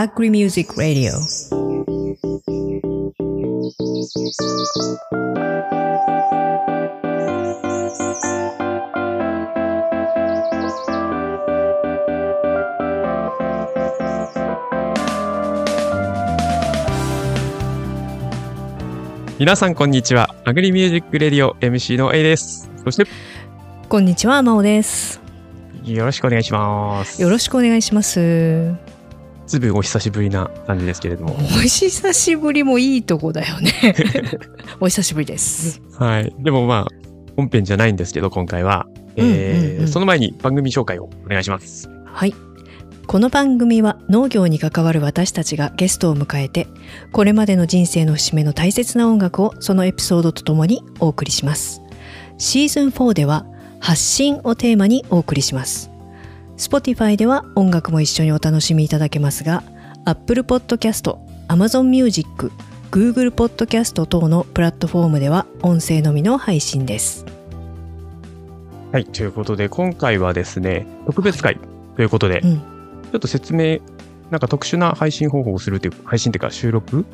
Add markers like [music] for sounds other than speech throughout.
Agri Music Radio 皆さんこんにちは。アグリミュージックレディオ MC の A です。そして、こんにちは、まおです。よろしくお願いします。よろしくお願いします。ずいぶんお久しぶりな感じですけれども。お久しぶりもいいとこだよね。[laughs] お久しぶりです。はい。でもまあ、本編じゃないんですけど、今回は。えーその前に番組紹介をお願いします。はい。この番組は農業に関わる私たちがゲストを迎えて、これまでの人生の節目の大切な音楽をそのエピソードとともにお送りします。シーズン4では発信をテーマにお送りします。Spotify では音楽も一緒にお楽しみいただけますが、Apple Podcast、Amazon Music、Google Podcast 等のプラットフォームでは音声のみの配信です。はい。ということで、今回はですね、特別会ということで、うんちょっと説明、なんか特殊な配信方法をするという、配信っていうか収録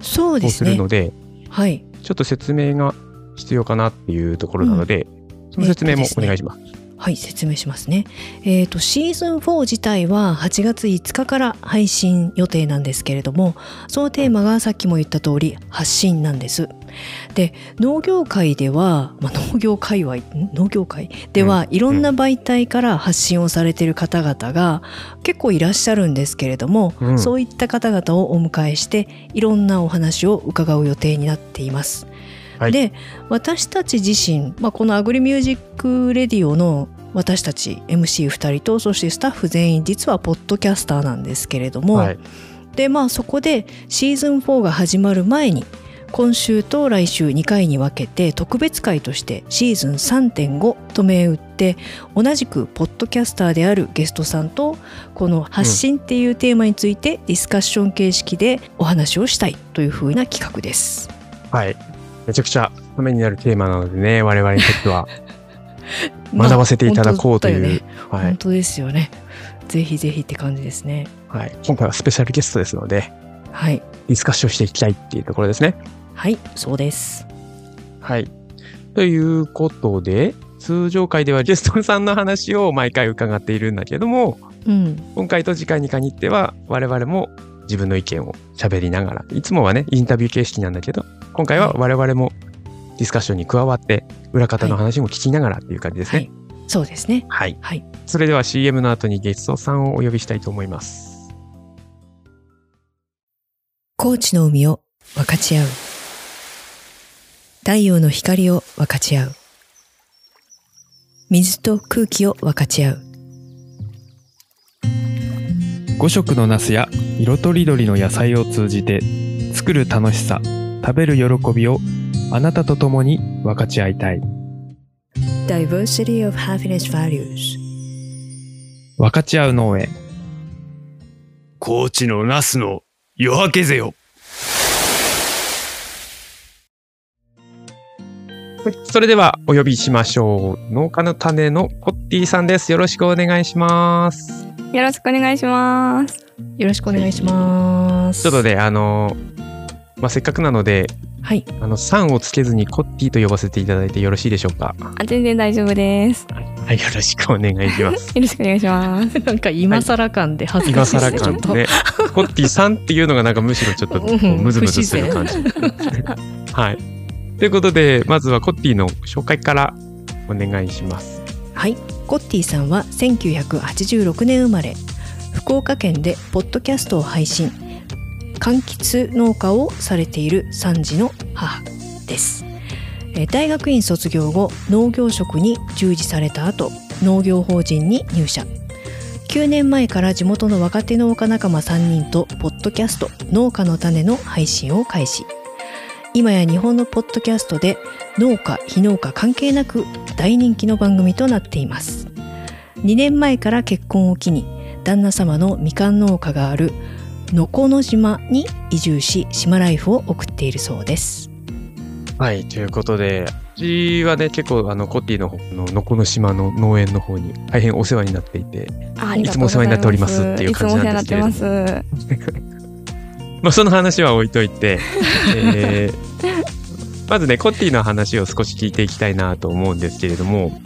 そうですねをするの。で、はい。ちょっと説明が必要かなっていうところなので、その説明もお願いします。はい、説明しますね。えっ、と、シーズン4自体は8月5日から配信予定なんですけれども、そのテーマがさっきも言った通り、発信なんです。で、農業界では、まあ、農業界隈、ん農業界では、いろんな媒体から発信をされている方々が結構いらっしゃるんですけれども、うんそういった方々をお迎えして、いろんなお話を伺う予定になっています。はいで私たち自身、まあ、この Agri Music Radio の私たち MC2 人とそしてスタッフ全員実はポッドキャスターなんですけれども、はい。でまあそこでシーズン4が始まる前に今週と来週2回に分けて特別回としてシーズン3.5と銘打って同じくポッドキャスターであるゲストさんとこの発信っていうテーマについてディスカッション形式でお話をしたいというふうな企画です。はい。めちゃくちゃためになるテーマなのでね、我々にとっては [laughs] 学ばせていただこうという。まあ本当ねはい。本当ですよね。ぜひぜひって感じですね。はい。今回はスペシャルゲストですので、はい。ディスカッションしていきたいっていうところですね。はい、そうです。はい。ということで、通常回ではゲストさんの話を毎回伺っているんだけども、うん。今回と次回に限っては我々も自分の意見を喋りながら、いつもはね、インタビュー形式なんだけど、今回は我々もディスカッションに加わって、裏方の話も聞きながらっていう感じですね。はい。そうですね。はい。はい。それでは CM の後にゲストさんをお呼びしたいと思います。高知の海を分かち合う。太陽の光を分かち合う。水と空気を分かち合う。5色のナスや色とりどりの野菜を通じて作る楽しさ食べる喜びをあなたと共に分かち合いたい Diversity of Happiness Values 分かち合う農園高知のナスの夜明けぜよ。それではお呼びしましょう。農家の種のコッティさんです。よろしくお願いします。よろしくお願いします。よろしくお願いします。ちょっとね、あの、まあ、せっかくなので、はい。あの、さんをつけずにコッティと呼ばせていただいてよろしいでしょうか？あ、全然大丈夫です。はい、よろしくお願いします。[laughs] よろしくお願いします。[laughs] なんか今更感で恥ずか今しいです更ね。ちょっと感ね。コッティさんっていうのがなんかむしろちょっとムズムズする感じ。はい。ということで、まずはコッティの紹介からお願いします。はい、コッティさんは1986年生まれ福岡県でポッドキャストを配信柑橘農家をされている3児の母です。大学院卒業後農業職に従事された後農業法人に入社。9年前から地元の若手農家仲間3人とポッドキャスト農家の種の配信を開始。今や日本のポッドキャストで農家非農家関係なく大人気の番組となっています。2年前から結婚を機に旦那様のみかん農家があるのこの島に移住し島ライフを送っているそうですはい、ということで、ちはね、結構、あの、コッティの方の、のこの島の農園の方に大変お世話になっていて、あいつもお世話になっておりますっていう感じなんですけれどもます。[laughs] まあ、その話は置いといて、えー [laughs] まずね、コッティの話を少し聞いていきたいなと思うんですけれども、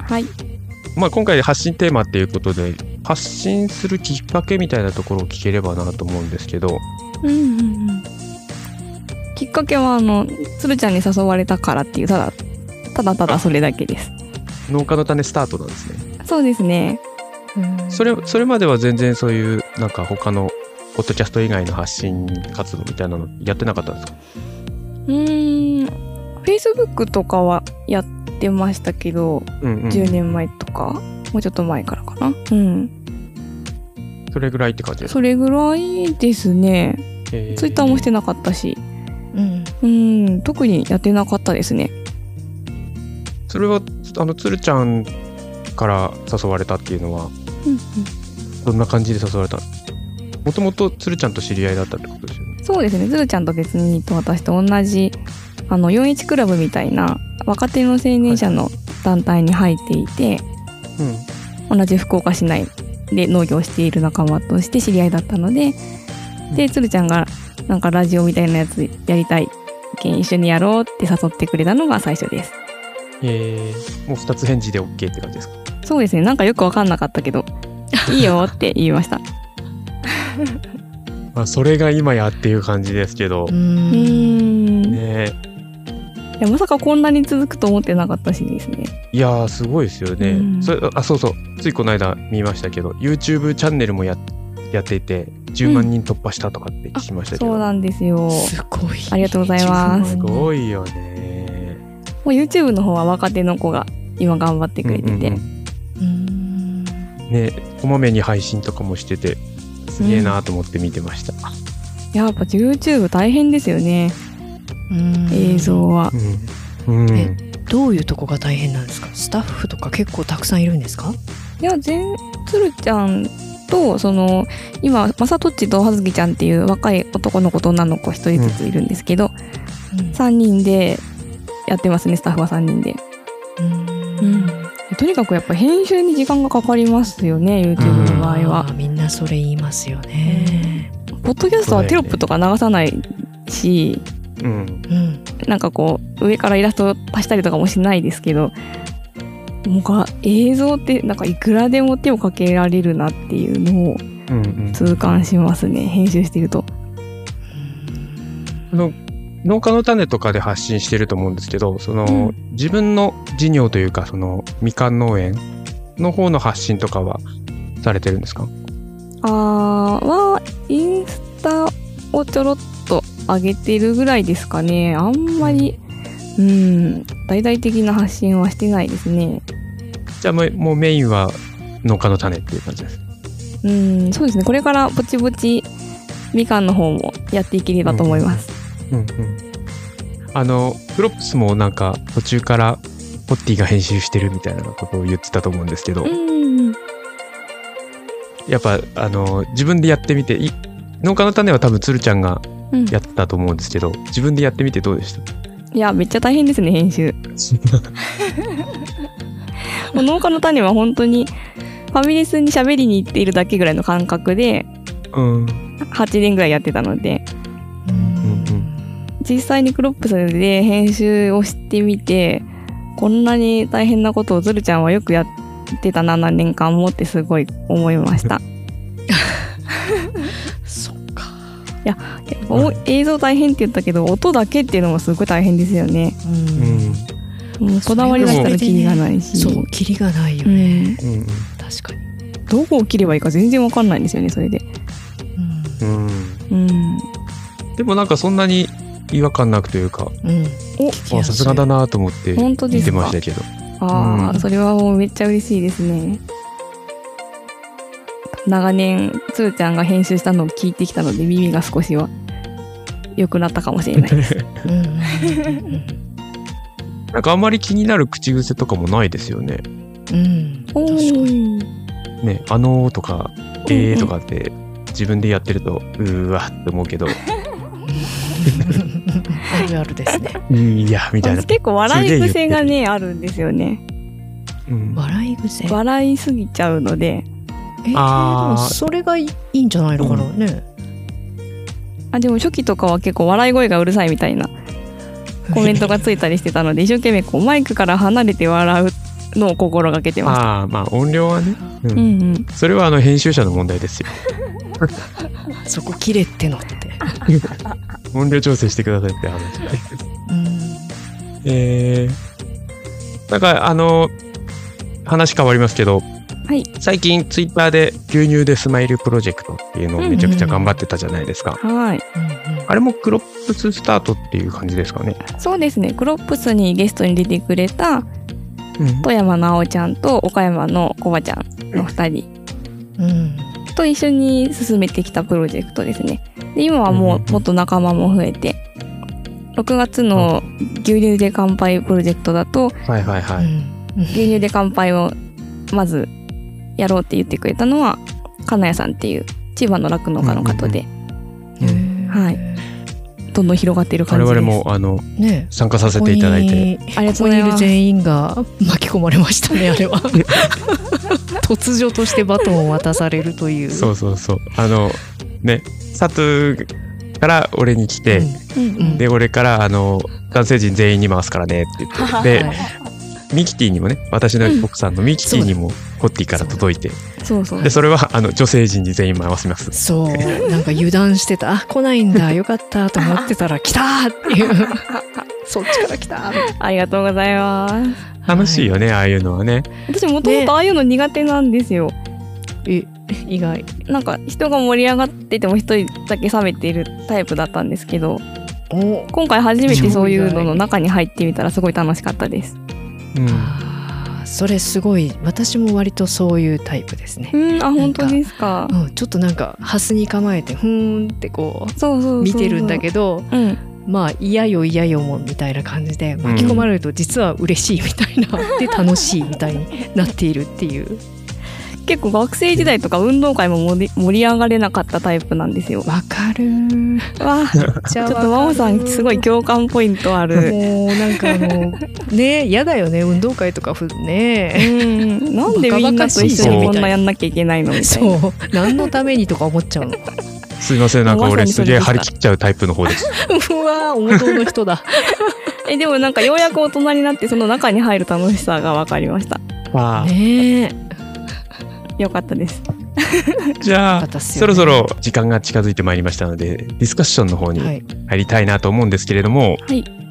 はい。まあ、今回発信テーマっていうことで、発信するきっかけみたいなところを聞ければなと思うんですけど、うんうんうん。きっかけは、あの、つるちゃんに誘われたからっていう、ただ、ただただそれだけです。農家の種スタートなんですね。そうですね。それ、それまでは全然そういう、なんか他の、ポッドキャスト以外の発信活動みたいなのやってなかったんですか？うーん。Facebook とかはやってましたけど、うんうん。10年前とか、もうちょっと前からかな。うん。それぐらいって感じですか？それぐらいですね。えー Twitter もしてなかったし、うんうん、特にやってなかったですね。それは、あの、つるちゃんから誘われたっていうのは、うんうんどんな感じで誘われた？のもともとつるちゃんと知り合いだったってことですよね。そうですね。つるちゃんと別にと私と同じ、あの、41クラブみたいな若手の青年者の団体に入っていて、うん。同じ福岡市内で農業をしている仲間として知り合いだったので、で、つるちゃんがなんかラジオみたいなやつやりたいけん一緒にやろうって誘ってくれたのが最初です。えー、もう二つ返事で OK って感じですか？そうですね。なんかよくわかんなかったけど、いいよって言いました。[laughs] まあ、それが今やっていう感じですけどう、うーん。いねや、まさかこんなに続くと思ってなかったしですね。いやー、すごいですよね。うんそれあ、そうそう。ついこの間見ましたけど、YouTube チャンネルもややっていて、10万人突破したとかって聞きましたけど。そうなんですよ。すごいありがとうございますすごいよね。もう YouTube の方は若手の子が今頑張ってくれてて。うんうんうんうんね、こまめに配信とかもしてて、すげえなと思って見てました。やっぱ YouTube 大変ですよね。うん映像は。うん。うん。えどういうとこが大変なんですか？スタッフとか結構たくさんいるんですか？いや、全、つるちゃんと、その、今、まさとっちとはずきちゃんっていう若い男の子と女の子一人ずついるんですけど、3人でやってますね、スタッフは3人で。うんとにかくやっぱ編集に時間がかかりますよね、YouTube の場合あはー。みんなそれ言いますよね。ポッドキャストはテロップとか流さないし、うん。うんなんかこう、上からイラスト足したりとかもしないですけど、もうか映像ってなんかいくらでも手をかけられるなっていうのをうんうん。痛感しますね、編集してると。あの農家の種とかで発信してると思うんですけどその、うん自分の事業というかそのみかん農園の方の発信とかはされてるんですか？あーは、インスタをちょろっと上げてるぐらいですかね。あんまり、うん、大々的な発信はしてないですね。じゃあもうもうメインはノウカノタネっていう感じですうん、そうですね。これからぼちぼちみかんの方もやっていければと思います。うんうんあの props もなんか途中からポッティが編集してるみたいなことを言ってたと思うんですけど、うん、やっぱあの自分でやってみてい農家の種は多分つるちゃんがうん。やってたと思うんですけど自分でやってみてどうでした？いや、めっちゃ大変ですね、編集。[laughs] もう農家の種は本当にファミレスに喋りに行っているだけぐらいの感覚でうん8年ぐらいやってたので、うん実際にクロップスで編集をしてみて、こんなに大変なことをズルちゃんはよくやってたな、何年間もってすごい思いました。[laughs] そっか。お映像大変って言ったけど、音だけっていうのもすごい大変ですよね。うんもうこだわりだしたらキリがないし。そう、キリがないようね。ん。うんうん確かに。どこを切ればいいか全然わかんないんですよね、それで。うんうんうん。でもなんかそんなに違和感なくというか、うん。おあさすがだなと思って本当で見てましたけど。ああ、うんそれはもうめっちゃ嬉しいですね。長年、つーちゃんが編集したのを聞いてきたので、耳が少しは良くなったかもしれないです。[laughs] うんうんうん [laughs] なんかあんまり気になる口癖とかもないですよね。うん。お確かに。ーね、あのーとか、うんえーとかって自分でやってると、うーわって思うけど、ああるあるですね。いや、みたいな。結構笑い癖がね、あるんですよね。うん笑い癖？笑いすぎちゃうので。えー、あーでもそれがいいんじゃないのかな、ね。あ、でも初期とかは結構笑い声がうるさいみたいな [laughs] コメントがついたりしてたので、一生懸命こうマイクから離れて笑うのを心がけてましああ、まあ音量はね。うた。うんんうん。それはあの編集者の問題ですよ。[laughs] そこ切れってのって。[laughs] 音量調整してくださいって話。うん。えー、なんかあの、話変わりますけど、はい。最近ツイッターで牛乳でスマイルプロジェクトっていうのをめちゃくちゃ頑張ってたじゃないですか。はい。うんうんあれもクロップススタートっていう感じですかね。そうですね。クロップスにゲストに出てくれたうん。富山直ちゃんと岡山のコバちゃんの二人うん。と一緒に進めてきたプロジェクトですね。で今はもうもっと仲間も増えて、6月の牛乳で乾杯プロジェクトだと、はいはいはい。うん牛乳で乾杯をまずやろうって言ってくれたのは、金谷さんっていう千葉の酪農家の方で、うんはい。どんどん広がっている感我じです。々もあのね。参加させていただいて。ありがことうございます。全員が巻き込まれましたねあれは。[laughs] 突如としてバトンを渡されるという。そうそうそう。あの、ね、サトゥから俺に来て、うん。うん。で、俺から、あの、男性陣全員に回すからねって言って、[laughs] で、はいミキティにもね、私の奥さんのミキティにも、コッティから届いて、そうそうで、。それは、あの、女性陣に全員回します。そうなんか油断してたあ来ないんだよかったと思ってたら来たーっていう [laughs] そっちから来たーありがとうございます。楽しいよね、ああいうのはね。私もともとああいうの苦手なんですよ。え意外なんか人が盛り上がってても一人だけ冷めているタイプだったんですけど、お今回初めてそういうのの中に入ってみたらすごい楽しかったです。うん。あーそれすごい私も割とそういうタイプですね、うん、あ、本当ですか？うん、ちょっとなんかハスに構えてふーんってこそうそうそうう見てるんだけどど。うん。まあ嫌よ嫌よもみたいな感じで巻き込まれると実は嬉しいみたいな、で楽しいみたいになっているっていう結構学生時代とか運動会も盛り盛り上がれなかったタイプなんですよ。わかるーわあ、ちょちょっと真央さんすごい共感ポイントある。もうなんかあのね嫌だよね運動会とかふうねん、なんでみんなと一緒にこんなやんなきゃいけないのみたいな。そう何のためにとか思っちゃうのすいません、なんか俺すげえ張り切っちゃうタイプの方です。うわー王道の人だ [laughs] え、でもなんかようやく大人になってその中に入る楽しさが分かりました。まあ、ねえよかったです。じゃあ、私そろそろ時間が近づいてまいりましたので、ディスカッションの方にはい、入りたいなと思うんですけれども、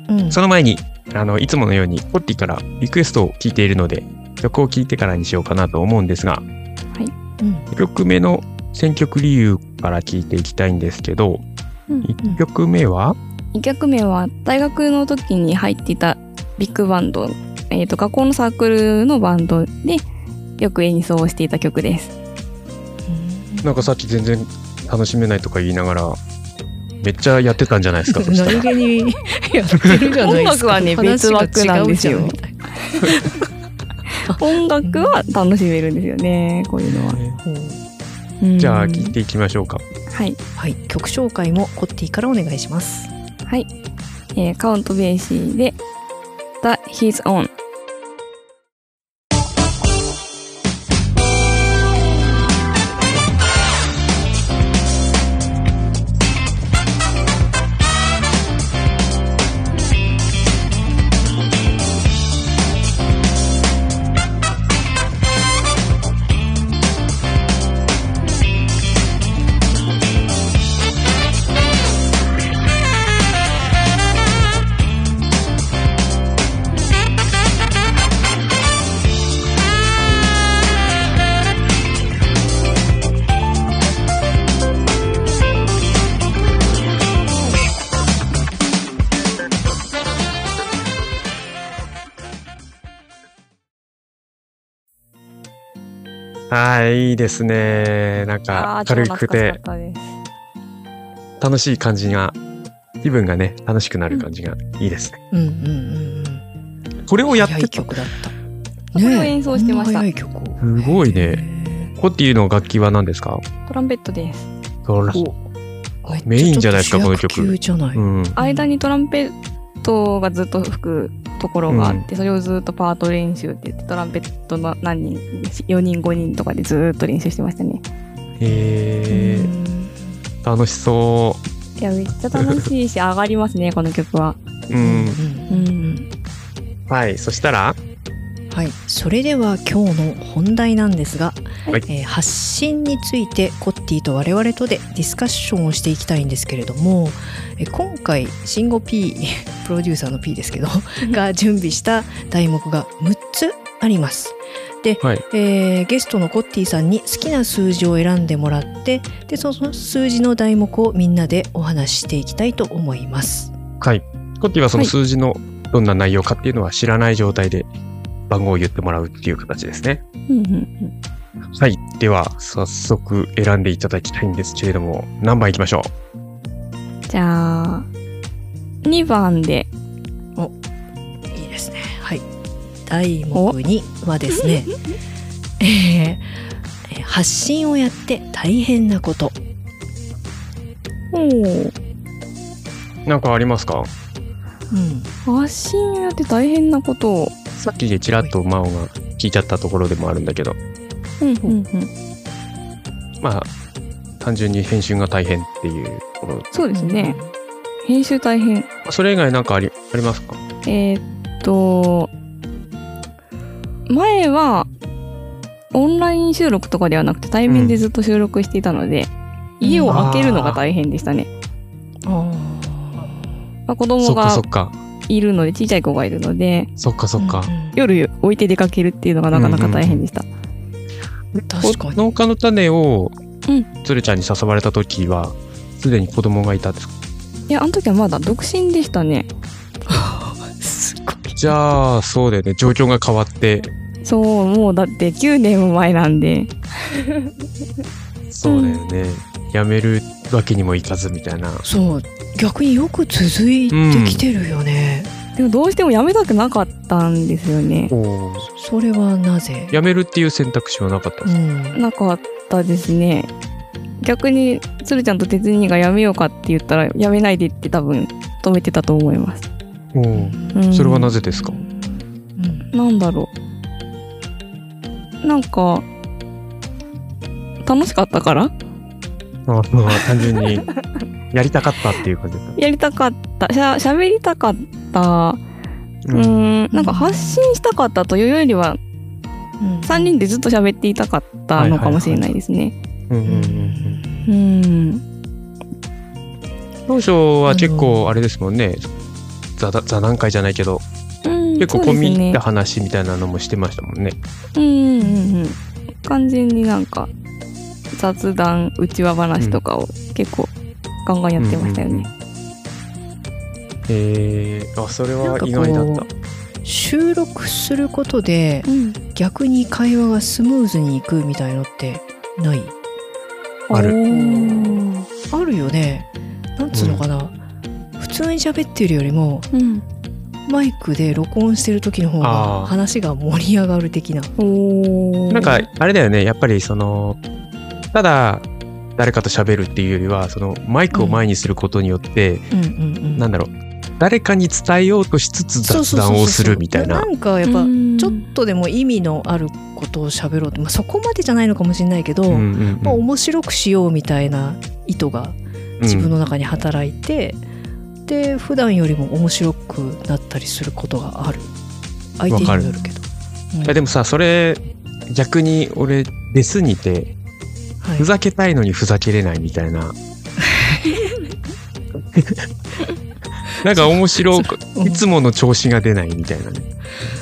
うん、その前に、あの、いつものように、コッティからリクエストを聞いているので、曲を聴いてからにしようかなと思うんですが、うん。1曲目の選曲理由から聞いていきたいんですけど、うん。1曲目は、2曲目は大学の時に入っていたビッグバンド、えー、と学校のサークルのバンドでよく演奏していた曲です。なんかさっき全然楽しめないとか言いながら、めっちゃやってたんじゃないですか、何ら。気にやってるじゃないですか。音楽はね別枠なんですよ。音楽は楽しめるんですよねこういうのは。じゃあ、聞いていきましょうか。はい、はい。曲紹介もコッティからお願いします。はい。えーカウントベーシーで「The He's On」はい、いいですね。なんあか軽くて。楽しい感じが、気分がね、楽しくなる感じがいいですね。うんうんうんうんこれをやってた。曲だったこれを演奏してました早い曲をすごいね。へコッティの楽器は何ですか？トランペットです。メインじゃないですかこの曲。うん。間にトランペットがずっと吹くところがあって、それをずっとパート練習って言ってトランペットの何人4人5人とかでずっと練習してましたねへうー楽しそいやめっちゃ楽しいし上がりますねこの曲はう。う。うんんうんはい。そしたら、はい、それでは今日の本題なんですが、はいえー発信についてコッティと我々とでディスカッションをしていきたいんですけれども、えー今回慎吾 P [laughs] プロデューサーの P ですけどが準備した題目が6つあります。で、はい。えーゲストのコッティさんに好きな数字を選んでもらってでその数字の題目をみんなでお話ししていきたいと思います。はい。コッティはそのはい数字のどんな内容かっていうのは知らない状態で番号を言ってもらうっていう形ですね。はい。では、早速選んでいただきたいんですけれども、何番いきましょじゃあ2番でいいですね。はい。題目2はですね、えーえー発信をやって大変なこと。おおうなんかありますか？うん。発信やって大変なことをさっきでちらっと真央が聞いちゃったところでもあるんだけど、うんうんうん。まあ、単純に編集が大変っていうところ。そうですね。編集大変。それ以外なんかありありますか？えーっと前はオンライン収録とかではなくて対面でずっと収録していたので、家を開けるのが大変でしたね、あまあ、子そっか供がそっか。いるので小さい子がいるのでそっかそっか。夜置いて出かけるっていうのがなかなか大変でした、確かに。農家の種をうん鶴ちゃんに誘われた時は、すでに子供がいたんですかいやあの時はまだ独身でしたね [laughs] すごい。じゃあ、そうだよね。状況が変わって、そうもうだって9年も前なんでそうだよね。やめるわけにもいかずみたいな。そう。逆によく続いてきてるよね。でもどうしてもやめたくなかったんですよね。それはなぜ？やめるっていう選択肢はなかったんうですか？ん。なかったですね。逆に鶴ちゃんと哲兄がやめようかって言ったらやめないでって多分止めてたと思います、おー。うん。それはなぜですか？うん。なんだろう。なんか楽しかったから？あまあ単純にやりたかったっていう感じですかやりたかった。しゃ喋りたかった。うーん。なんか発信したかったというよりはうん。3人でずっと喋っていたかったのかもしれないですね。うんうんうんうん。うん。当初は結構あれですもんね。座談座談会じゃないけど、うん結構込み入った話みたいなのもしてましたもんね。うんうんうんうん。完全になんか雑談うちわ話とかを結構ガンガンやってましたよね。えー、あ、それは意外だった。収録することでうん逆に会話がスムーズにいくみたいのってない？ある。あるよね。なんつうのかな、普通に喋ってるよりもうんマイクで録音してる時の方が話が盛り上がる的な。なんか、あれだよね。やっぱりその、ただ、誰かと喋るっていうよりは、その、マイクを前にすることによって、うん。うんうんなんだろう、誰かに伝えようとしつつ雑談をするみたいな。なんかやっぱうん。ちょっとでも意味のあることを喋ろうと、まあ、そこまでじゃないのかもしれないけど、うんうんまあ、面白くしようみたいな意図がうん。自分の中に働いて、で普段よりも面白くなったりすることがある。相手にもよるけど、うん。いやでもさ、それ、逆に俺、出過ぎて、はいふざけたいのにふざけれないみたいな。なんか面白く、[laughs] うんいつもの調子が出ないみたいなね。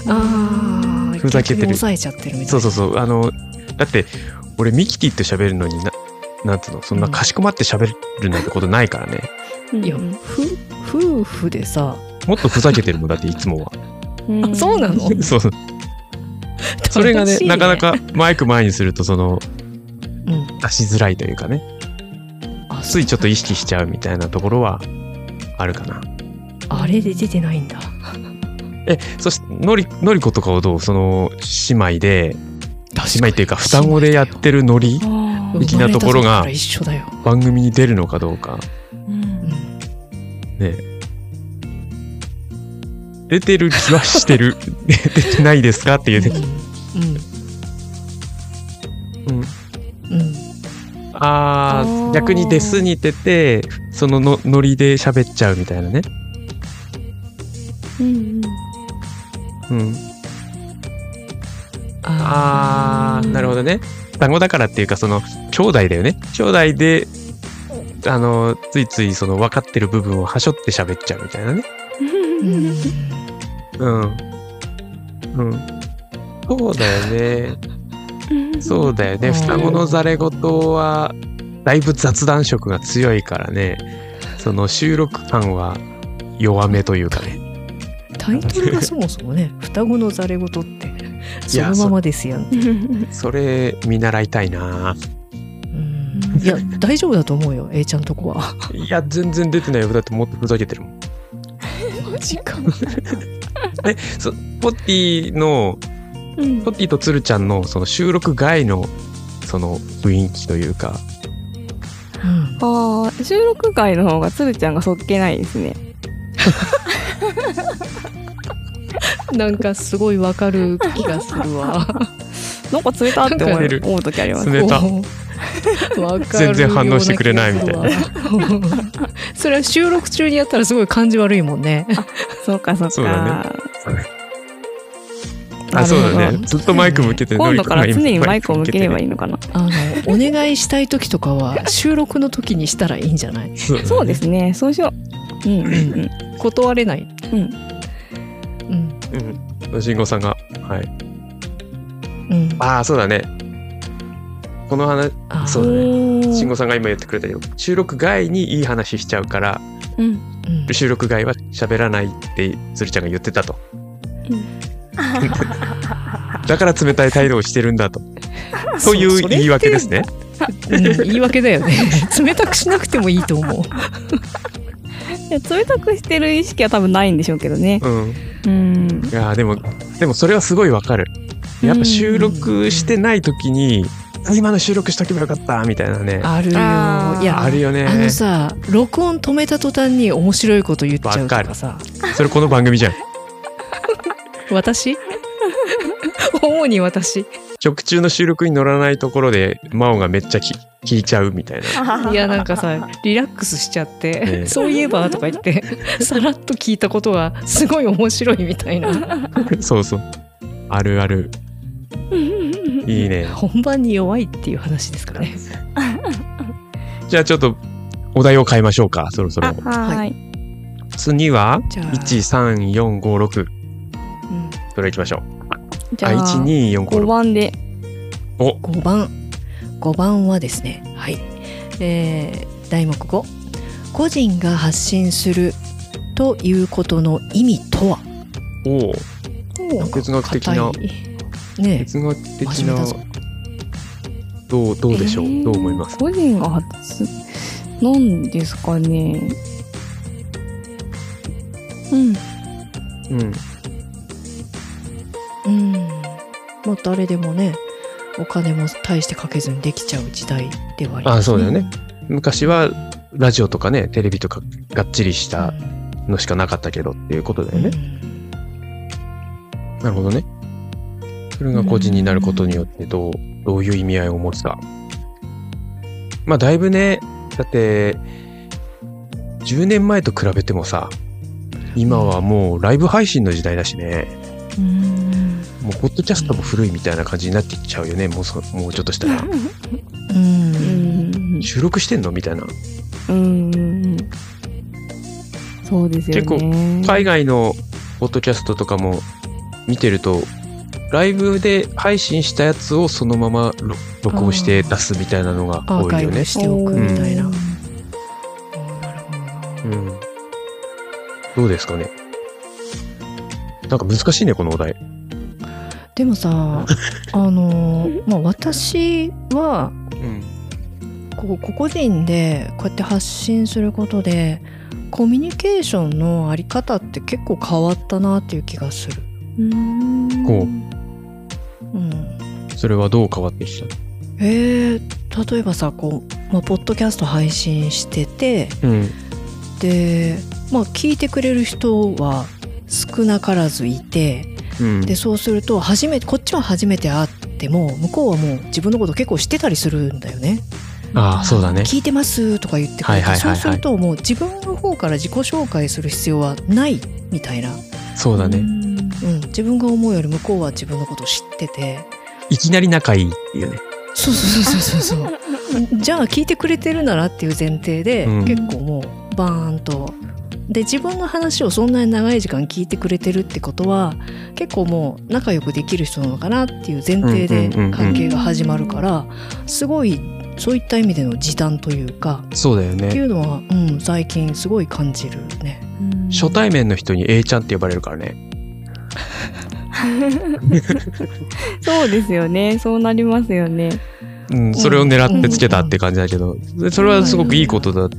あーふざけてる抑えちゃってるみたいなそうそうそう。あの、だって、俺ミキティと喋るのにな、なんつうの、そんなかしこまって喋るなんてことないからね。うんいやふ夫婦でさもっとふざけてるもんだっていつもは。うんあそうなの？[laughs] そう。それがねなかなかマイク前にすると、その、うん出しづらいというかね、あついちょっと意識しちゃうみたいなところはあるかな。あれで出てないんだえ、そして、のり、のりことかをどう？その、姉妹で、姉妹っていうか、双子でやってるノリあ的なところが。番組に出るのかどうか。うんね出てる気はしてる。[laughs] 出てないですか？っていうね。うん。うん。ああ逆にデスに出て、そののノリで喋っちゃうみたいなね。うんうん。あー、なるほどね。双子だからっていうか、その、兄弟だよね。兄弟で、あの、ついついその分かってる部分をはしょって喋っちゃうみたいなね。うん。うん。うん。そうだよね。[laughs] そうだよね。うん双子のざれ言は、だいぶ雑談色が強いからね。その収録感は弱めというかね。タイトルがそもそもね、[laughs] 双子のざれ言って、そのままですやん。それ見習いたいなうんいや、大丈夫だと思うよ、A ちゃんとこは。いや、全然出てないよ。だってもっとふざけてるもん。[laughs] マジか。え、そポッティの、うん。ポッティとつるちゃんのその収録外のその雰囲気というか、うん。ああ収録外の方がつるちゃんがそっけないですね。[laughs] なんかすごいわかる気がするわ。[laughs] なんか冷たって思る。う思う時あります。冷た。全然反応してくれないみたいな。[laughs] それは収録中にやったらすごい感じ悪いもんね。そうかそうか。そうだあ、そうだね。ずっとマイク向けて今度から常にマイクを向ければいい。いのかなあの、お願いしたい時とかは収録の時にしたらいいんじゃない？そうだねそうですねそうしよううんうんうん断れない？うんうん。うん。慎吾さんが。はい。うん。ああ、そうだね。この話、あそうだね。ね慎吾さんが今言ってくれたよ。収録外にいい話しちゃうから、うんうん収録外は喋らないってつるちゃんが言ってたと。[laughs] だから冷たい態度をしてるんだと。[laughs] そういう言い訳ですね。うん言い訳だよね。[laughs] 冷たくしなくてもいいと思う。いや冷たくしてる意識は多分ないんでしょうけどねうん。うんいやーでも、でもそれはすごいわかる。やっぱ収録してない時に、あ今の収録しとけばよかった、みたいなね。あるよ。いや、あるよねあ。のさ、録音止めた途端に面白いこと言っちゃうとかさ。それこの番組じゃん。私？主に私？直中の収録に乗らないところで真央がめっちゃき聞いちゃうみたいな。[laughs] いやなんかさリラックスしちゃって、ね、[laughs] そういえばとか言って [laughs] さらっと聞いたことがすごい面白いみたいな。そうそう。あるある。いいね。本番に弱いっていう話ですかね。じゃあちょっとお題を変えましょうかそろそろ。はい。次は？13456それ行きましょう。あ、じゃあ1、2、4、5、5 6。番で。お、5番。5番はですねはい。えー題目5個人が発信するということの意味とは？おなんか哲学的なね哲学的などう、どうでしょう、えーどう思います？個人が発なんですかね。うんうん。うんもう誰でもねお金も大してかけずにできちゃう時代ではありますあ、そうだよね。昔は、ラジオとかね、テレビとかがっちりしたのしかなかったけどっていうことだよね。なるほどね。それが個人になることによってどう、どういう意味合いを持つか。まあ、だいぶね、だって、10年前と比べてもさ、今はもうライブ配信の時代だしね、うんもうポッドキャストも古いみたいな感じになっていっちゃうよね、もうそもうちょっとしたら。うん。うん収録してんの？みたいな。うん。そうですよね。結構海外のポッドキャストとかも見てると、ライブで配信したやつをそのままろ録音して出すみたいなのが多いよね。ブしておくみたいな、うん。ん。どうですかね。なんか難しいね、このお題。でもさ [laughs] あのーまあ私はうん。こう個々人でこうやって発信することでコミュニケーションのあり方って結構変わったなっていう気がする。うんこうん、それはどう変わってきたえー、っ例えばさこう、まあ、ポッドキャスト配信しててうん。でまあ聞いてくれる人は少なからずいてうん。でそうすると初めてこっちは初めて会っても向こうはもう自分のこと結構知ってたりするんだよね。ああ、そうだね。聞いてますとか言ってくれて、はいはいはいはいそうするともう自分の方から自己紹介する必要はないみたいな、そうだね。うん、自分が思うより向こうは自分のことを知ってていきなり仲いいっていうね。そうそうそうそうそうそう [laughs] じゃあ聞いてくれてるならっていう前提で、うん結構もうバーンとで自分の話をそんなに長い時間聞いてくれてるってことは結構もう仲良くできる人なのかなっていう前提でうんうんうんうん関係が始まるからすごいそういった意味での時短というかそうだよっていね。うのは、うん、最近すごい感じるね。初対面の人に A ちゃんって呼ばれるからね。[laughs] そうですよねそうなりますよねうん、それを狙ってつけたって感じだけど、でそれはすごくいいことだ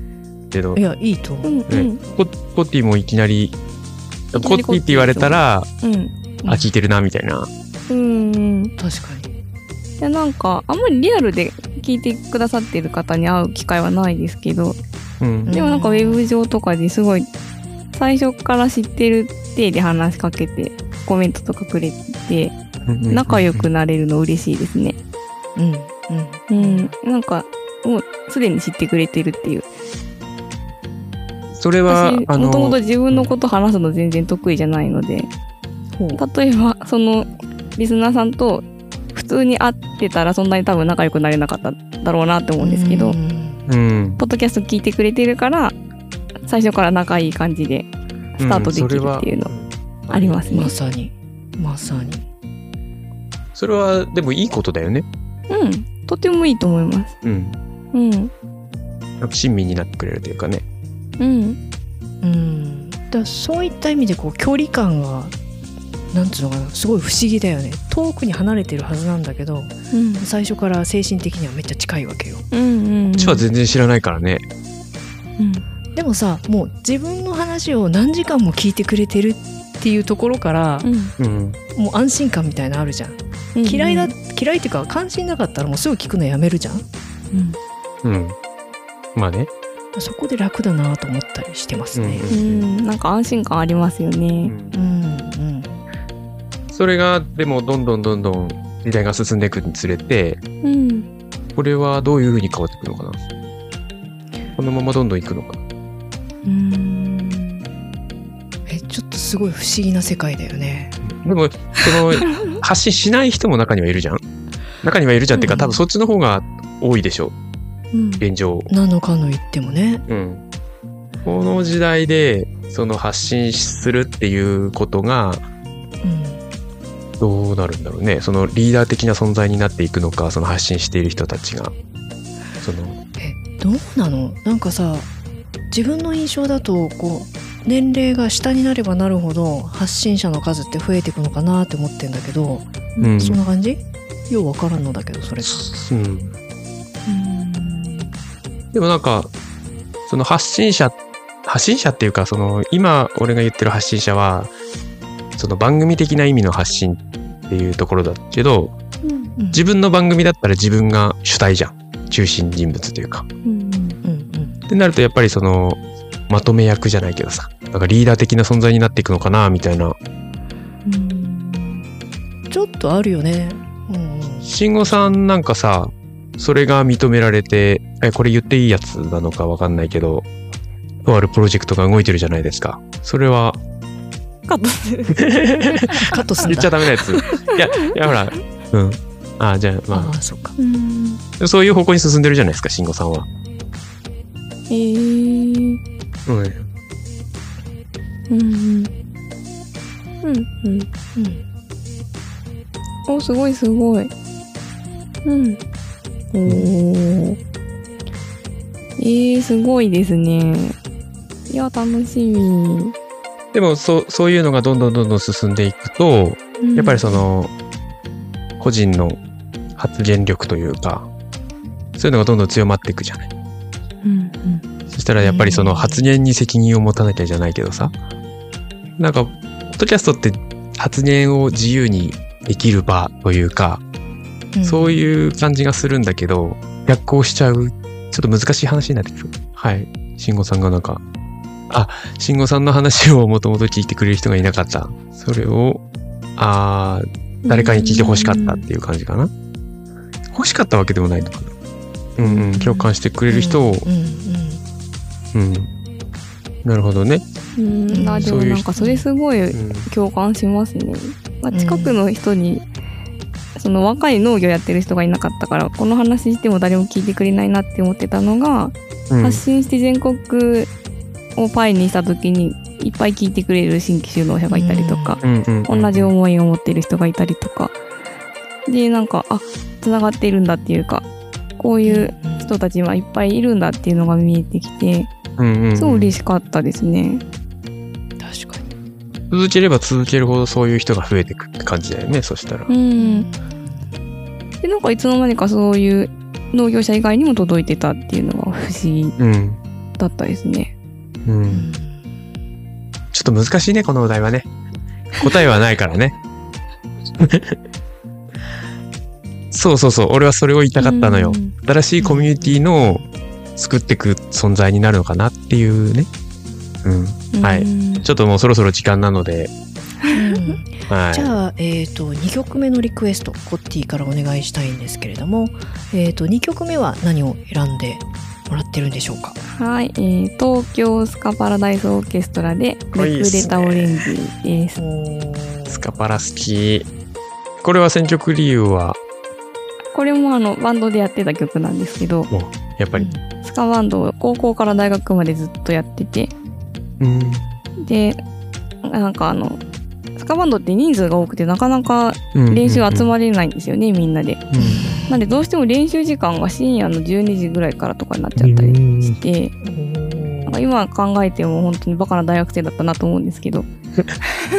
けどい、やいいと思う。うんうんココッティもいきなり、コッティって言われたら、うんあ、聞いてるな、みたいな。うんうん確かに。いやなんかあんまりリアルで聞いてくださってる方に会う機会はないですけどうん。でもなんかウェブ上とかですごい最初から知ってる体で話しかけてコメントとかくれて仲良くなれるの嬉しいですね。うんうんうん、なんかもうすでに知ってくれてるっていう。それは、もともと、自分のこと話すの全然得意じゃないのでほう例えばそのリスナーさんと普通に会ってたらそんなに多分仲良くなれなかっただろうなって思うんですけど、うんうん。ポッドキャスト聞いてくれてるから最初から仲いい感じでスタートできるっていうのありますねま。さにまさに。それは、でもいいことだよね。うん、とてもいいと思います。うん。うん、なんか親身になってくれるというかね。うん、うん、だそういった意味でこう距離感がなんつうのかなすごい不思議だよね。遠くに離れてるはずなんだけどうん、最初から精神的にはめっちゃ近いわけよ。うん、うん、こっちは全然知らないからね。うん、でもさもう自分の話を何時間も聞いてくれてるっていうところからうん、うん。もう安心感みたいなのあるじゃんうん。嫌いだ嫌いっていうか関心なかったらもうすぐ聞くのやめるじゃん。うん、うん。まあね。そこで楽だなと思ったりしてますね。うんうん、なんか安心感ありますようね。ん。うんうん。それが、でも、どんどんどんどん時代が進んでいくにつれて、うん、これはどういうふうに変わっていくのかなこのままどんどんいくのか。なうん、えちょっとすごい不思議な世界だよね。でも、その、[laughs] 発信しない人も中にはいるじゃん？中にはいるじゃんっていうか、うん。多分そっちの方が多いでしょ。うん、現状。何のかの言ってもねうん。この時代で、その発信するっていうことが、うんどうなるんだろうね。そのリーダー的な存在になっていくのか、その発信している人たちが。その、えどうなの？なんかさ自分の印象だとこう年齢が下になればなるほど発信者の数って増えていくのかなって思ってんだけど、うん。そんな感じ？ようわからんのだけどそれがうん。でもなんか、その発信者、発信者っていうか、その、今俺が言ってる発信者は、その番組的な意味の発信っていうところだけど、うん、うん自分の番組だったら自分が主体じゃん。中心人物というか。うん、うんうんってなるとやっぱりその、まとめ役じゃないけどさ、なんかリーダー的な存在になっていくのかな、みたいな。ちょっとあるよねうんうん慎吾さんなんかさ、それが認められて、え、これ言っていいやつなのかわかんないけど、とあるプロジェクトが動いてるじゃないですか。それは、カットする。カットすんだ言っちゃダメなやつ。いや、いやほら、うん。ああ、じゃあ、まああそっかうん、あ、そういう方向に進んでるじゃないですか、慎吾さんは。えー、うん。うん、うん、うん、うん。うんお、すごいすごい。うん。おー。えー、すごいですね。いや、楽しみ。でも、そう、そういうのがどんどんどんどん進んでいくと、やっぱりその、個人の発言力というか、そういうのがどんどん強まっていくじゃない。うん、うん、そしたらやっぱりその発言に責任を持たなきゃじゃないけどさ。なんか、ポッドキャストって発言を自由にできる場というか、そうういう感じがするんだけど、逆行しちゃう、ちょっと難しい話になってくる。はい。慎吾さんがなんか、あ、慎吾さんの話をもともと聞いてくれる人がいなかった。それを、あー誰かに聞いて欲しかったっていう感じかな。欲しかったわけでもないのかな。うんうん、共感してくれる人を、うんうんうん。なるほどね。うん、あでもなんかそれすごいうん。共感しますね。まあ、近くの人に、その若い農業やってる人がいなかったからこの話しても誰も聞いてくれないなって思ってたのが、うん。発信して全国をパイにした時にいっぱい聞いてくれる新規就農者がいたりとか、同じ思いを持ってる人がいたりとか。でなんかあつながっているんだっていうかこういう人たちはいっぱいいるんだっていうのが見えてきてすごい嬉しかったですね。続ければ続けるほどそういう人が増えていくって感じだよね、そしたら。うん。で、なんかいつの間にかそういう農業者以外にも届いてたっていうのが不思議うん。だったですね。うん。ちょっと難しいね、このお題はね。答えはないからね。そうそうそう、俺はそれを言いたかったのよう。ん新しいコミュニティの作っていく存在になるのかなっていうね。うん。はいうんちょっともうそろそろ時間なので、うんはい。じゃあ、えー、と2曲目のリクエストコッティからお願いしたいんですけれども、えー、と2曲目は何を選んでもらってるんでしょうか？はい、えー東京スカパラダイスオーケストラで「これいいめくれっすねたオレンジ」です。スカパラ好き。これは選曲理由は、これもあのバンドでやってた曲なんですけどやっぱり。スカバンドを高校から大学までずっとやっててうん。でなんかあのスカバンドって人数が多くてなかなかうん練習集る。まれないんですよね、みんなで。なんでどうしても練習時間が深夜の12時ぐらいからとかになっちゃったりして、なんか今考えても本当にバカな大学生だったなと思うんですけど、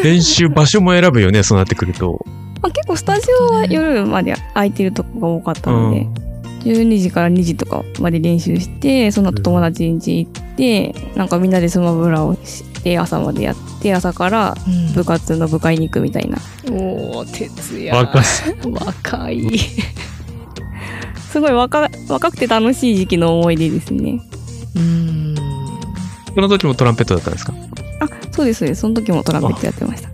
練習場所も選ぶよね、そうなってくると。[laughs] まあ、結構スタジオは夜まで空いてるとこが多かったので、12時から2時とかまで練習してその後友達ん家行って、なんかみんなでスマブラをして朝までやって朝から部活の部会に行くみたいな。おお徹夜。若す若い。[laughs] すごい若若くて楽しい時期の思い出ですね。うん。その時もトランペットだったんですか？あそうですそうです。その時もトランペットやってました。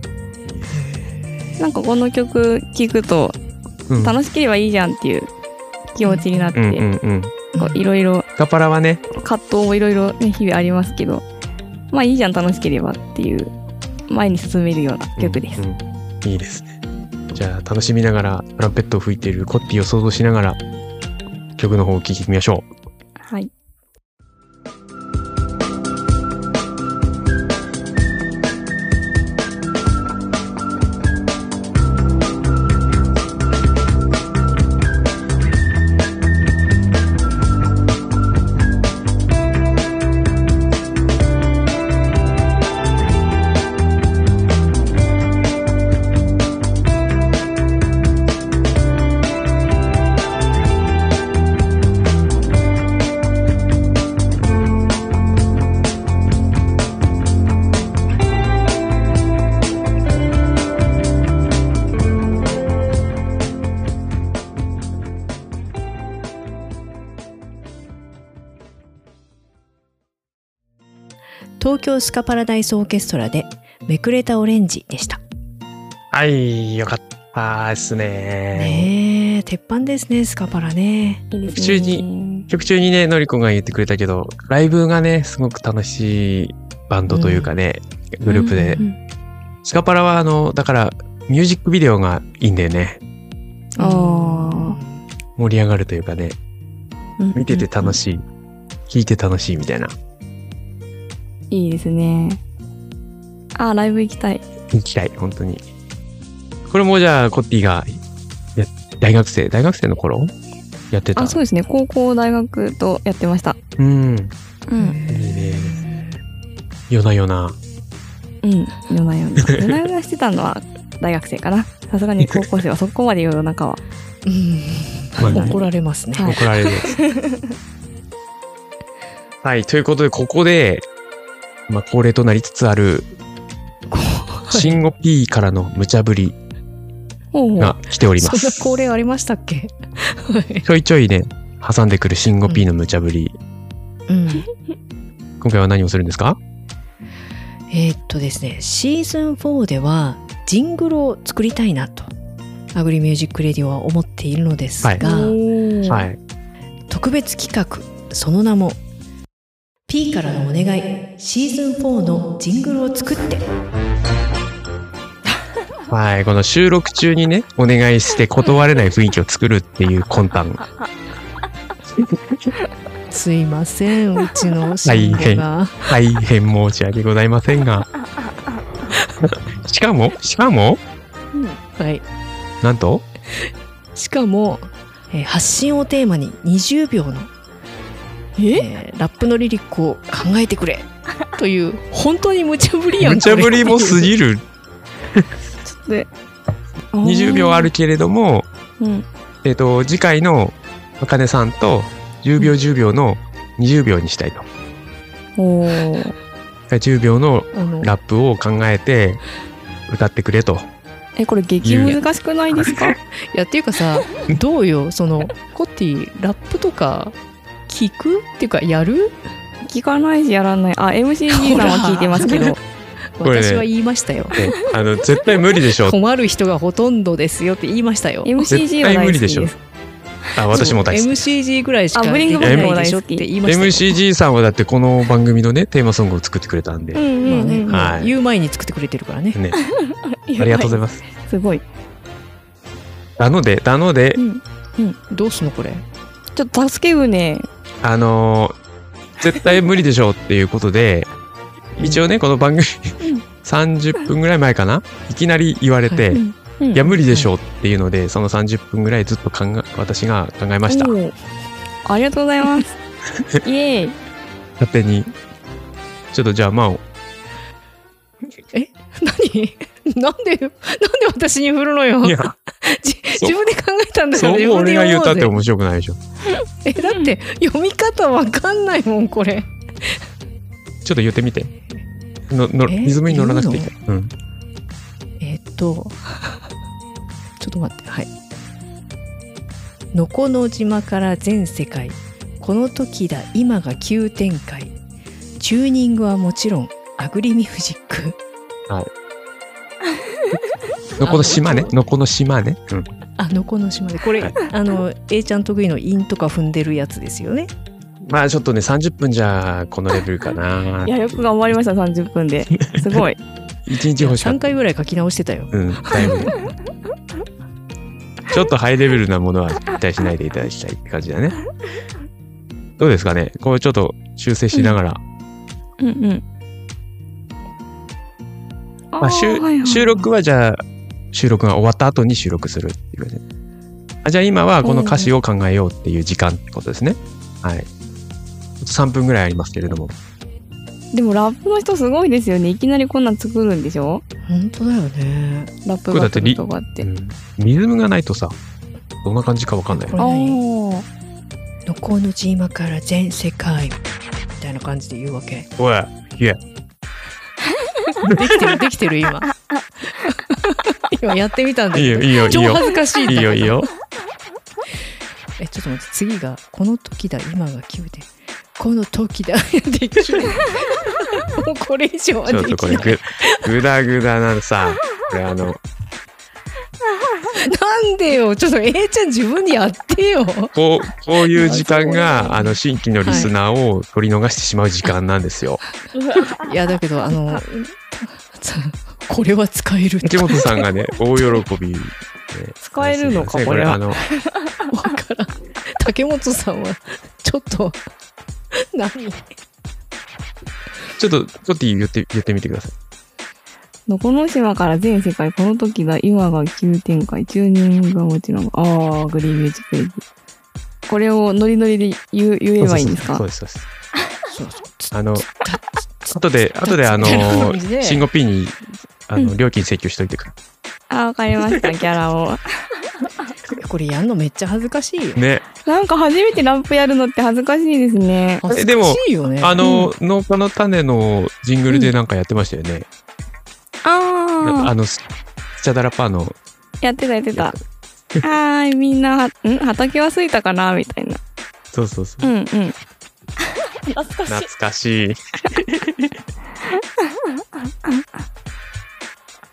なんかこの曲聴くとうん。楽しければいいじゃんっていう気持ちになって、うんうんうん。こういろいろスカパラはね、葛藤もいろいろね日々ありますけどまあいいじゃん楽しければっていう前に進めるような曲です、うんうん。いいですね。じゃあ、楽しみながら、トランペットを吹いているコッティを想像しながら、曲の方を聴いてみましょはい京スカパラダイスオーケストラでめくれたオレンジでしたう。はい、よかったですね。ねえ鉄板ですねスカパラねいいです中ね曲中にね、のりこが言ってくれたけど、ライブがね、すごく楽しいバンドというかね、グループでう。んスカパラは、あの、だから、ミュージックビデオがいいんだよね。あー盛り上がるというかね、うん見てて楽しい。聴いて楽しいみたいな。いいですね。あーライブ行きたい。行きたい、本当に。これもじゃあ、コッティが、や大学生、大学生の頃？やってた？あそうですね。高校大学とやってました。うん。うん。いいね。夜な夜な。うん。夜な夜な。夜な夜なしてたのは大学生かな。さすがに高校生はそこまで夜中は。うん。怒られますね、はい。怒られる。[laughs] はい、ということで、ここで、まあ、恒例となりつつある、新語 P からの無茶ぶりが来ておりまそんなす。恒例ありましたっけ？はいちょいちょいね、挟んでくるシンゴ P の無茶ぶり。うん。今回は何をするんですか？えーっとですね、シーズン4ではジングルを作りたいなと、 Agri Music Radio は思っているのですが、はいいはい。特別企画、その名も、P からのお願い、シーズン4のジングルを作って。はい。この収録中にね、お願いして断れない雰囲気を作るっていう魂胆。すいません、うちの慎吾が。大変申し訳ございませんが。しかも、しかも、はい。なんと、しかも、えー発信をテーマに20秒の、え？ーラップのリリックを考えてくれ。[laughs] という本当に無茶ぶりやん無茶ぶりも過る。ぎる。で20 [laughs] 秒あるけれども、うん。えっ、と、次回のあかねさんと10秒10秒の20秒にしたいと。おー。10秒のラップを考えて歌ってくれと。えこれ激難しくないですか？[laughs] いやっていうかさどうよ？そのコッティラップとか聞く？っていうかやる？聞かないしやらない。あ MCG さんは聞いてますけど。私は言いましたよ。ねあの、絶対無理でしょ。困る人がほとんどですよって言いましたよ。MCG は大好きです絶対無理でしあ、私も大好き。MCG ぐらいしかあブリングもでしょって言いましたよ。MCG さんはだってこの番組のね、テーマソングを作ってくれたんで。うんうんうん、まあね、はい。言う前に作ってくれてるからね。ね。[laughs] ありがとうございます。すごい、なので、なので。う、ん、どうすんのこれ？ちょっと助け舟あのー絶対無理でしょうっていうことで、一応ね、この番組うん。30分ぐらい前かな？いきなり言われて、はいや、無理でしょうっていうので、その30分ぐらいずっと考え、私が考えました。ありがとうございます。[laughs] イエーイ。勝手に。ちょっとじゃあ、まあ、[laughs] 何？なんでなんで私に振るのよ？いや、[laughs] 自分で考えたんだかそうら自分で俺が言ったって面白くないでしょ。[laughs] えだって読み方わかんないもんこれ。ちょっと言ってみて。の、の、え？リズムに乗らなくていいから。うん。えーっとちょっと待って。はい「のこの島から全世界。この時だ。今が急展開。チューニングはもちろんアグリミュージック [laughs] のこの島ね？のこの島ね？うん。あのこの島でこれ、はいあの A ちゃん得意の韻とか踏んでるやつですよね？まあちょっとね、30分じゃこのレベルかな。[laughs] いやよく頑張りました30分で [laughs] すごい1日欲しかっ3た。回ぐらい書き直してたようん、だいぶね。ちょっとハイレベルなものは期待しないでいただきたいって感じだね。どうですかね？これちょっと修正しながら。うんうんまあ、収ーはいはい。収録はじゃあ、収録が終わった後に収録するっていうね。あじゃあ今はこの歌詞を考えようっていう時間ってことですね。はい。ちょっと3分ぐらいありますけれども。でもラップの人すごいですよね。いきなりこんなん作るんでしょ？本当だよね。ラップバトルとかって。うん、リズムがないとさ、どんな感じかわかんないよ。あこれ何ー。のこの島から全世界。みたいな感じで言うわけ。おい、いや、[laughs] できてるできてる今。[laughs] 今やってみたんだけど。いいよ、いいよ。超恥ずかしいいいよ、いいよ。えちょっと待って次が「この時だ今が急で。この時だ」できない [laughs] もうこれ以上はちょっできない。とこれぐ、ぐだぐだなさ、これあの、なんでよちょっと A ちゃん自分でやってよ。こう、こういう時間が、あの、新規のリスナーを取り逃してしまう時間なんですよ。いやだけどあのこれは使えるって木本さんがね、[laughs] 大喜びで。使えるのかねこれは。あの、わからん。竹本さんはちょっと何？ちょっと、ちょっと言って、言ってみてください。のこの島から全世界この時だ今が急展開チューニングがもちろん Agri Music Radio これをノリノリで言う言えばいいんですか？そうです、そうです。そうそうあの、後で、[laughs] 後であのみたいな感じで、シンゴ P に、あの、うん。料金請求しといてくあーわかりました [laughs] キャラを。[laughs] これやんのめっちゃ恥ずかしい。よる。ね。なんか初めてラップやるのって恥ずかしいですね。恥ずかしいよね。あの、農家の種のジングルでなんかやってましたよね。あああの、スチャダラパーの、やってたやってた。はーいみんなはん？畑はすいたかな？みたいな。そうそうそう。う。んうん。懐かし懐かしい。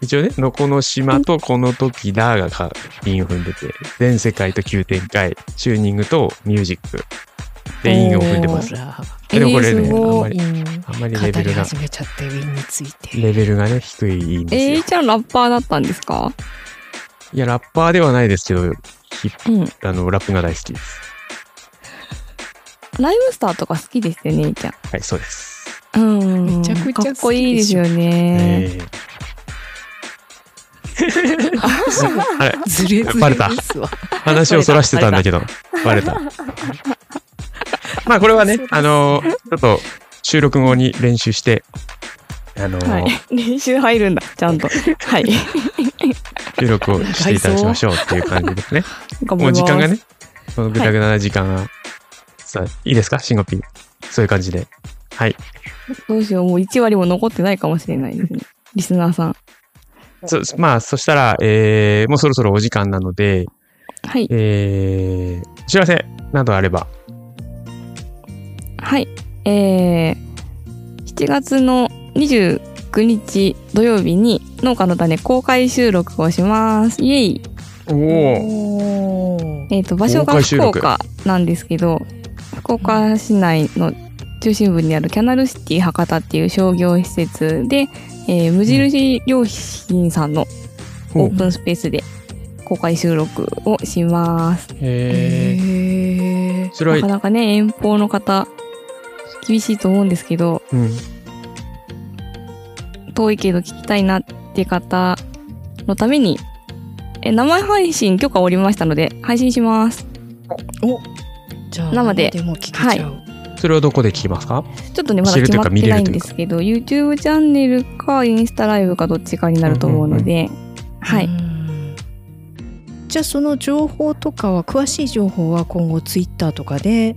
一応ね、のこの島とこの時だがか韻を踏んでて、全世界と急展開、チューニングとミュージックで韻を踏んでます。でもこれね、あんまり、うんあんまりレベルが、始めちゃってウィンについて。レベルがね、低いんですよ。えー、ちゃんラッパーだったんですか？いや、ラッパーではないですけど、ヒッうん。あの、ラップが大好きです。ライムスターとか好きですよね、えいちゃん。はい、そうです。うん。めちゃくちゃかっこいいですよね。えーあれ、ずれずれバレた。話をそらしてたんだけど、バレた。まあこれはねあの、ちょっと収録後に練習して、あの、はい。練習入るんだ、ちゃんと。はい。収録をしていただきましょうっていう感じですね。もう時間がね、そのぐだぐだな時間が、さあ、いいですか？シンゴピー。そういう感じで。はい。どうしよう、もう1割も残ってないかもしれないですね。リスナーさん。そまあ、そしたら、えー、もうそろそろお時間なので、はい。えー、お知らせなどあれば、はい。えー、7月の29日土曜日に農家の種公開収録をします。イエイおおえっ、と、場所が福岡なんですけど、福岡市内の中心部にあるキャナルシティ博多っていう商業施設で、えー無印良品さんのオープンスペースで公開収録をします。えー、へーそれはなか、なかね、遠方の方、厳しいと思うんですけど、うん。遠いけど聞きたいなって方のために、え生配信許可おりましたので、配信します。じゃあ生で。も聞けちゃう。それはどこで聞きますか？ちょっとね、まだ決まってないんですけど、YouTube チャンネルかインスタライブかどっちかになると思うので、はい。うんじゃあその情報とかは詳しい情報は今後ツイッターとかで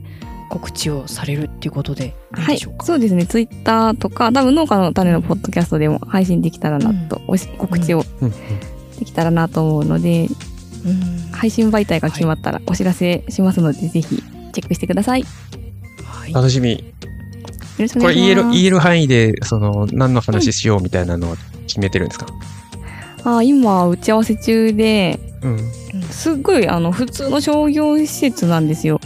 告知をされるっていうことでいいはいでしょう。か、そうですね、Twitter とか、多分農家の種のポッドキャストでも配信できたらなと、おし告知をうんうん。できたらなと思うので、うん。配信媒体が決まったらお知らせしますので、ぜひチェックしてください。よはい楽しみ。ろしくおこれ願いします。言える、言える範囲で、その、何の話しようみたいなのは決めてるんですか？あ今、打ち合わせ中で、うん。すっごい、あの、普通の商業施設なんですよ。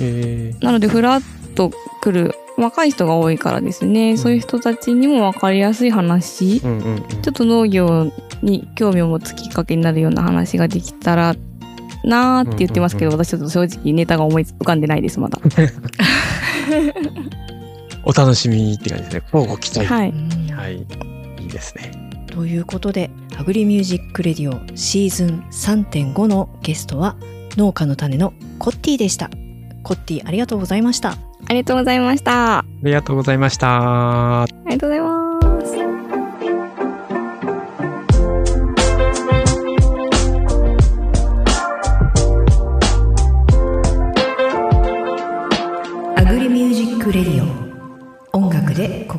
えなので、ふらっと来る若い人が多いからですね、んそういう人たちにも分かりやすい話、ー、うんうんうん。ちょっと農業に興味を持つきっかけになるような話ができたらなーって言ってますけど、うん私ちょっと正直ネタが思い浮かんでないです、まだ。[laughs] お楽しみって感じですね。乞うご期待。はい。うんはい。いいですね。ということで「 Agri Music Radio」シーズン3.5のゲストはノウカノタネのコッティでしたコッティありがとうございましたありがとうございました。あありがとうございました。りがとうございます。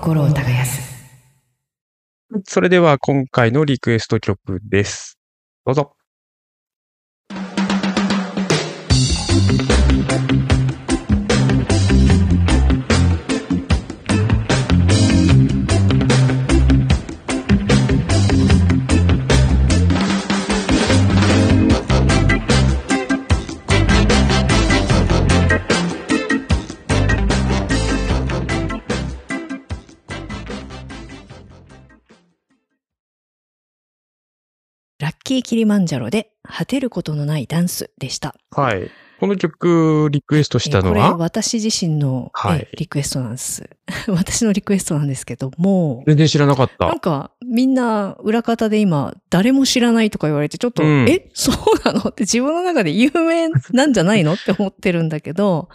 心を耕すそれでは今回のリクエスト曲です。どうぞ。キーキリマンジャロで果てることのないダンスでした。はい。この曲、リクエストしたのえーこれは私自身の、はいえーリクエストなんです。[laughs] 私のリクエストなんですけども、全然知らなかった。なんかみんな裏方で今誰も知らないとか言われてちょっと、うんえ？[laughs] そうなの？って自分の中で有名なんじゃないの？って思ってるんだけど、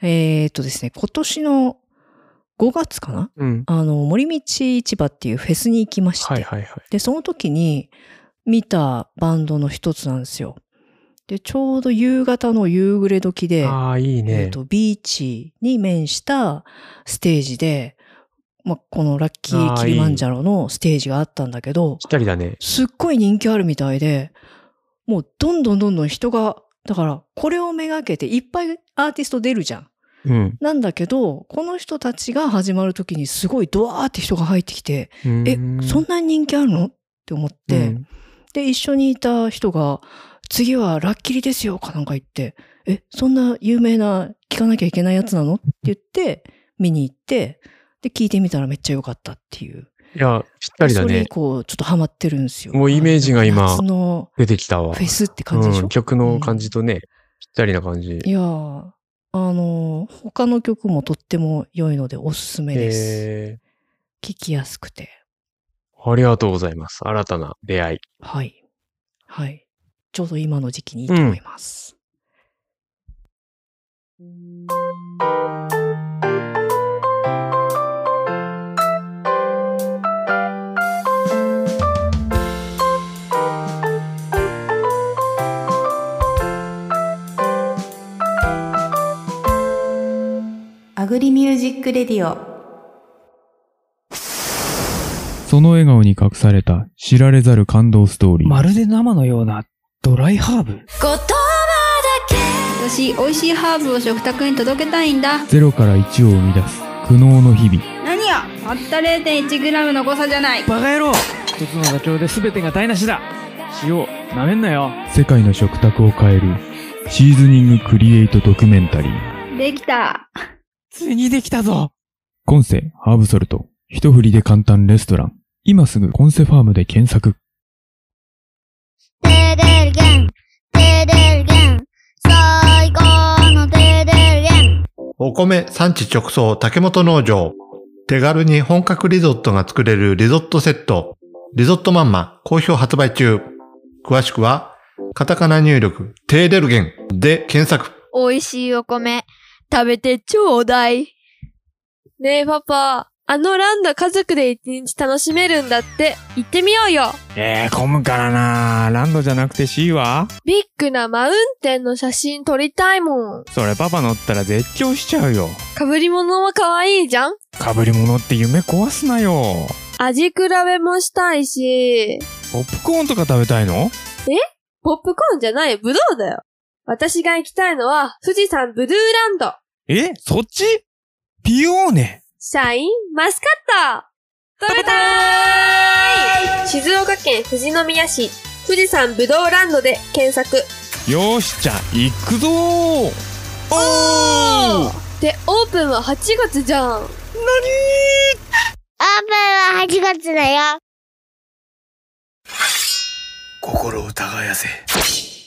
えーっとですね、今年の5月かな？うん。あの、森道市場っていうフェスに行きまして、はいはいはい。で、その時に見たバンドの一つなんですよ。で、ちょうど夕方の夕暮れ時で、ああ、いいえねっ。と、ビーチに面したステージで、まあ、このラッキーキリマンジャロのステージがあったんだけど、ぴったりだね。すっごい人気あるみたいで、もうどんどんどんどん人がだから、これをめがけていっぱいアーティスト出るじゃん。うん。なんだけど、この人たちが始まるときにすごいドワーって人が入ってきて、え、そんなに人気あるの？って思って、うんで、一緒にいた人が、次はラッキリですよかなんか言って、え、そんな有名な聞かなきゃいけないやつなの？って言って、見に行って、で、聞いてみたらめっちゃ良かったっていう。いや、ぴったりだねそれ以。降、ちょっとハマってるんですよ。もうイメージが今出てきたわ。フェスって感じでしょ、うん、曲の感じとね、ぴったりな感じ。いやー、あの、他の曲もとっても良いのでおすすめです。え聞きやすくて。ー、ありがとうございます。新たな出会い。はい。はい。ちょうど今の時期にいいと思います。Agri Music Radioその笑顔に隠された知られざる感動ストーリー。まるで生のようなドライハーブ？私美味しいハーブを食卓に届けたいんだゼロから1を生み出す苦悩の日々。何やたった 0.1g の誤差じゃないバカ野郎一つの妥協で全てが台無しだ塩、なめんなよ世界の食卓を変えるシーズニングクリエイトドキュメンタリー。できたついにできたぞコンセハーブソルト。一振りで簡単レストラン。今すぐコンセファームで検索。テレルゲン、テレルゲン、最高のテレルゲン。お米産地直送竹本農場。手軽に本格リゾットが作れるリゾットセット。リゾットマンマ好評発売中。詳しくは、カタカナ入力、テーデルゲンで検索。美味しいお米、食べてちょうだい。ねえパパ、あのランド家族で一日楽しめるんだって、行ってみようよ。えー、混むからなランドじゃなくて C は？ビッグなマウンテンの写真撮りたいもん。それパパ乗ったら絶叫しちゃうよ。被り物も可愛いじゃん？被り物って夢壊すなよ。味比べもしたいし。ポップコーンとか食べたいの？え？ポップコーンじゃないよ、ブドウだよ。私が行きたいのは、富士山ブルーランド。え？そっち？ピオーネ。シャインマスカット食べたーい静岡県富士宮市、富士山ぶどうランドで検索。よーし、じゃあ、行くぞーおーで、オープンは8月じゃん。オープンは8月だよ。心を耕せ。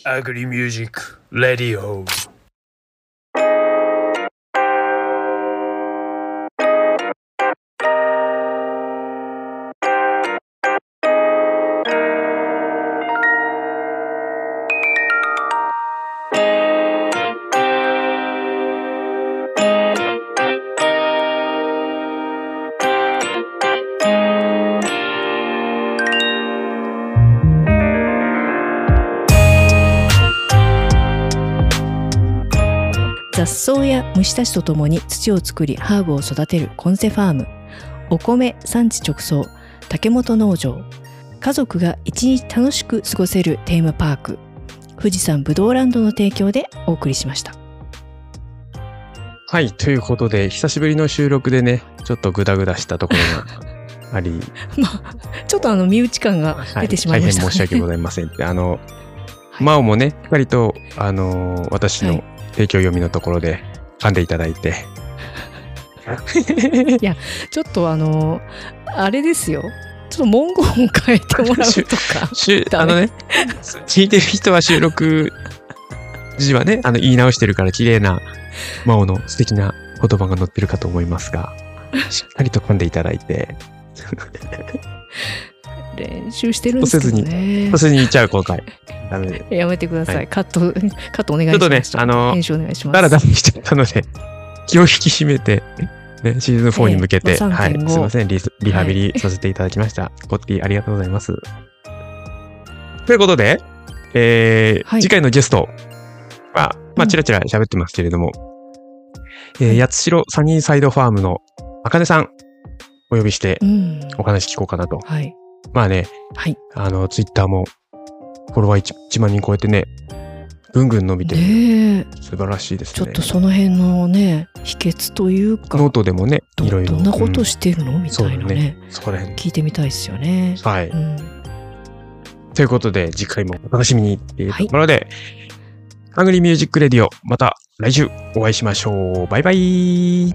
アグリミュージック、レディオ。雑草や虫たちとともに土を作りハーブを育てるコンセファーム。お米産地直送竹本農場。家族が一日楽しく過ごせるテーマパーク。富士山ぶどうランドの提供でお送りしました。はい、ということで、久しぶりの収録でね、ちょっとグダグダしたところが [laughs] あり、まあちょっとあの身内感が出てしまいました、大変申し訳ございませんって。あの、[laughs] マオもね、しっかりと、あのー私の提供読みのところで噛んでいただいて、[laughs] いやちょっとあのあれですよ。ちょっと文言を変えてもらうとか。[laughs] あのね、聞いてる人は収録時はね、あの、言い直してるから綺麗な、マオの素敵な言葉が載ってるかと思いますが、しっかりと噛んでいただいて、[laughs] 練習してるんですけどね。とせずに言っちゃう、今回。[laughs] ダメで。やめてください、はい。カットカットお願いします。ちょっとね、あの、編集お願いします。だらだらしちゃったので、[laughs] 気を引き締めて、ね、シーズン4に向けて、ええまあはい、3.5すいません。リス、リハビリさせていただきました。ゴッティありがとうございます。ということで、えー次回のゲストは、まあ、ちらちら喋ってますけれども、えー八代サニーサイドファームのあかねさん、お呼びしてうん、お話聞こうかなと。はい。まあね、はい。あの、ツイッターも、フォロワー 1, 1万人超えてね、ぐんぐん伸びてる。ねえ素晴らしいですね。ちょっとその辺のね秘訣というかノートでもね、いろいろ。どんなことうんしてるの、みたいなねそこら辺。聞いてみたいですよね。はい。うんということで、次回もお楽しみにっていうところで、ハングリーミュージックレディオ、また来週お会いしましょう。バイバイ。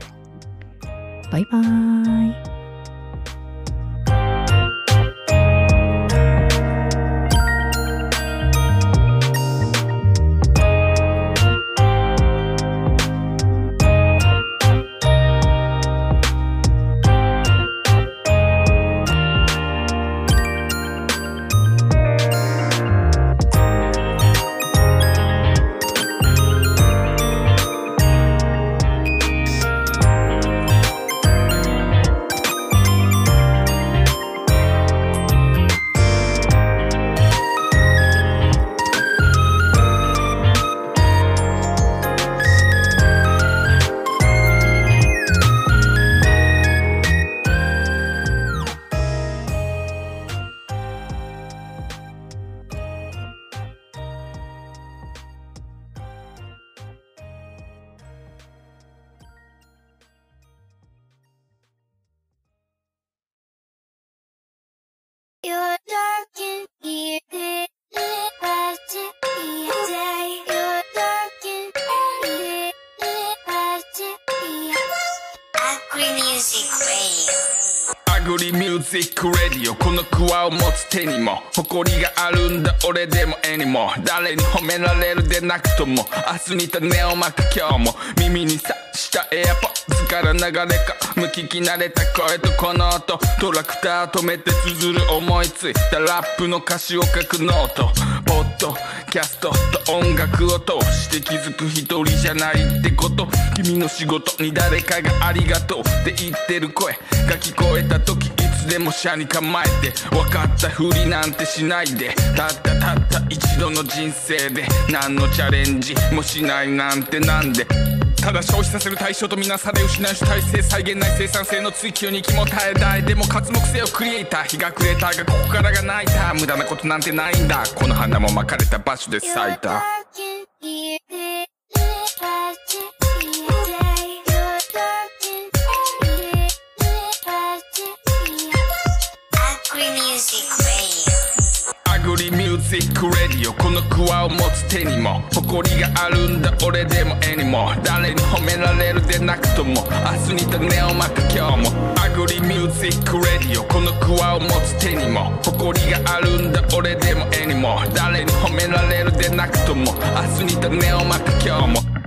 バイバーイ。リ Music Radio このクワを持つ手にも誇りがあるんだ俺でも絵にも誰に褒められるでなくとも明日に種をまく今日も。耳にさした AirPods から流れ込む聞き慣れた声とこの音。トラクター止めて綴る思いついたラップの歌詞を書くノート。ポッドキャストと音楽を通して気づく一人じゃないってこと。君の仕事に誰かがありがとう。って言ってる声が聞こえた時でも車に構えて分かったふりなんてしないでたったたった一度の人生で何のチャレンジもしないなんてなんで。ただ消費させる対象とみなされ失う主体性再現ない生産性の追求に気も耐えたい。でも活目性をクリエイター日が暮れたがここからが泣いた無駄なことなんてないんだ。この花もまかれた場所で咲いた。シック Radio。このクワを持つ手にも誇りがあるんだ俺でも絵にも誰に褒められるでなくとも明日に種をまく今日も。 Agri Music Radio。このクワを持つ手にも誇りがあるんだ俺でも絵にも誰に褒められるでなくとも明日に種をまく今日も。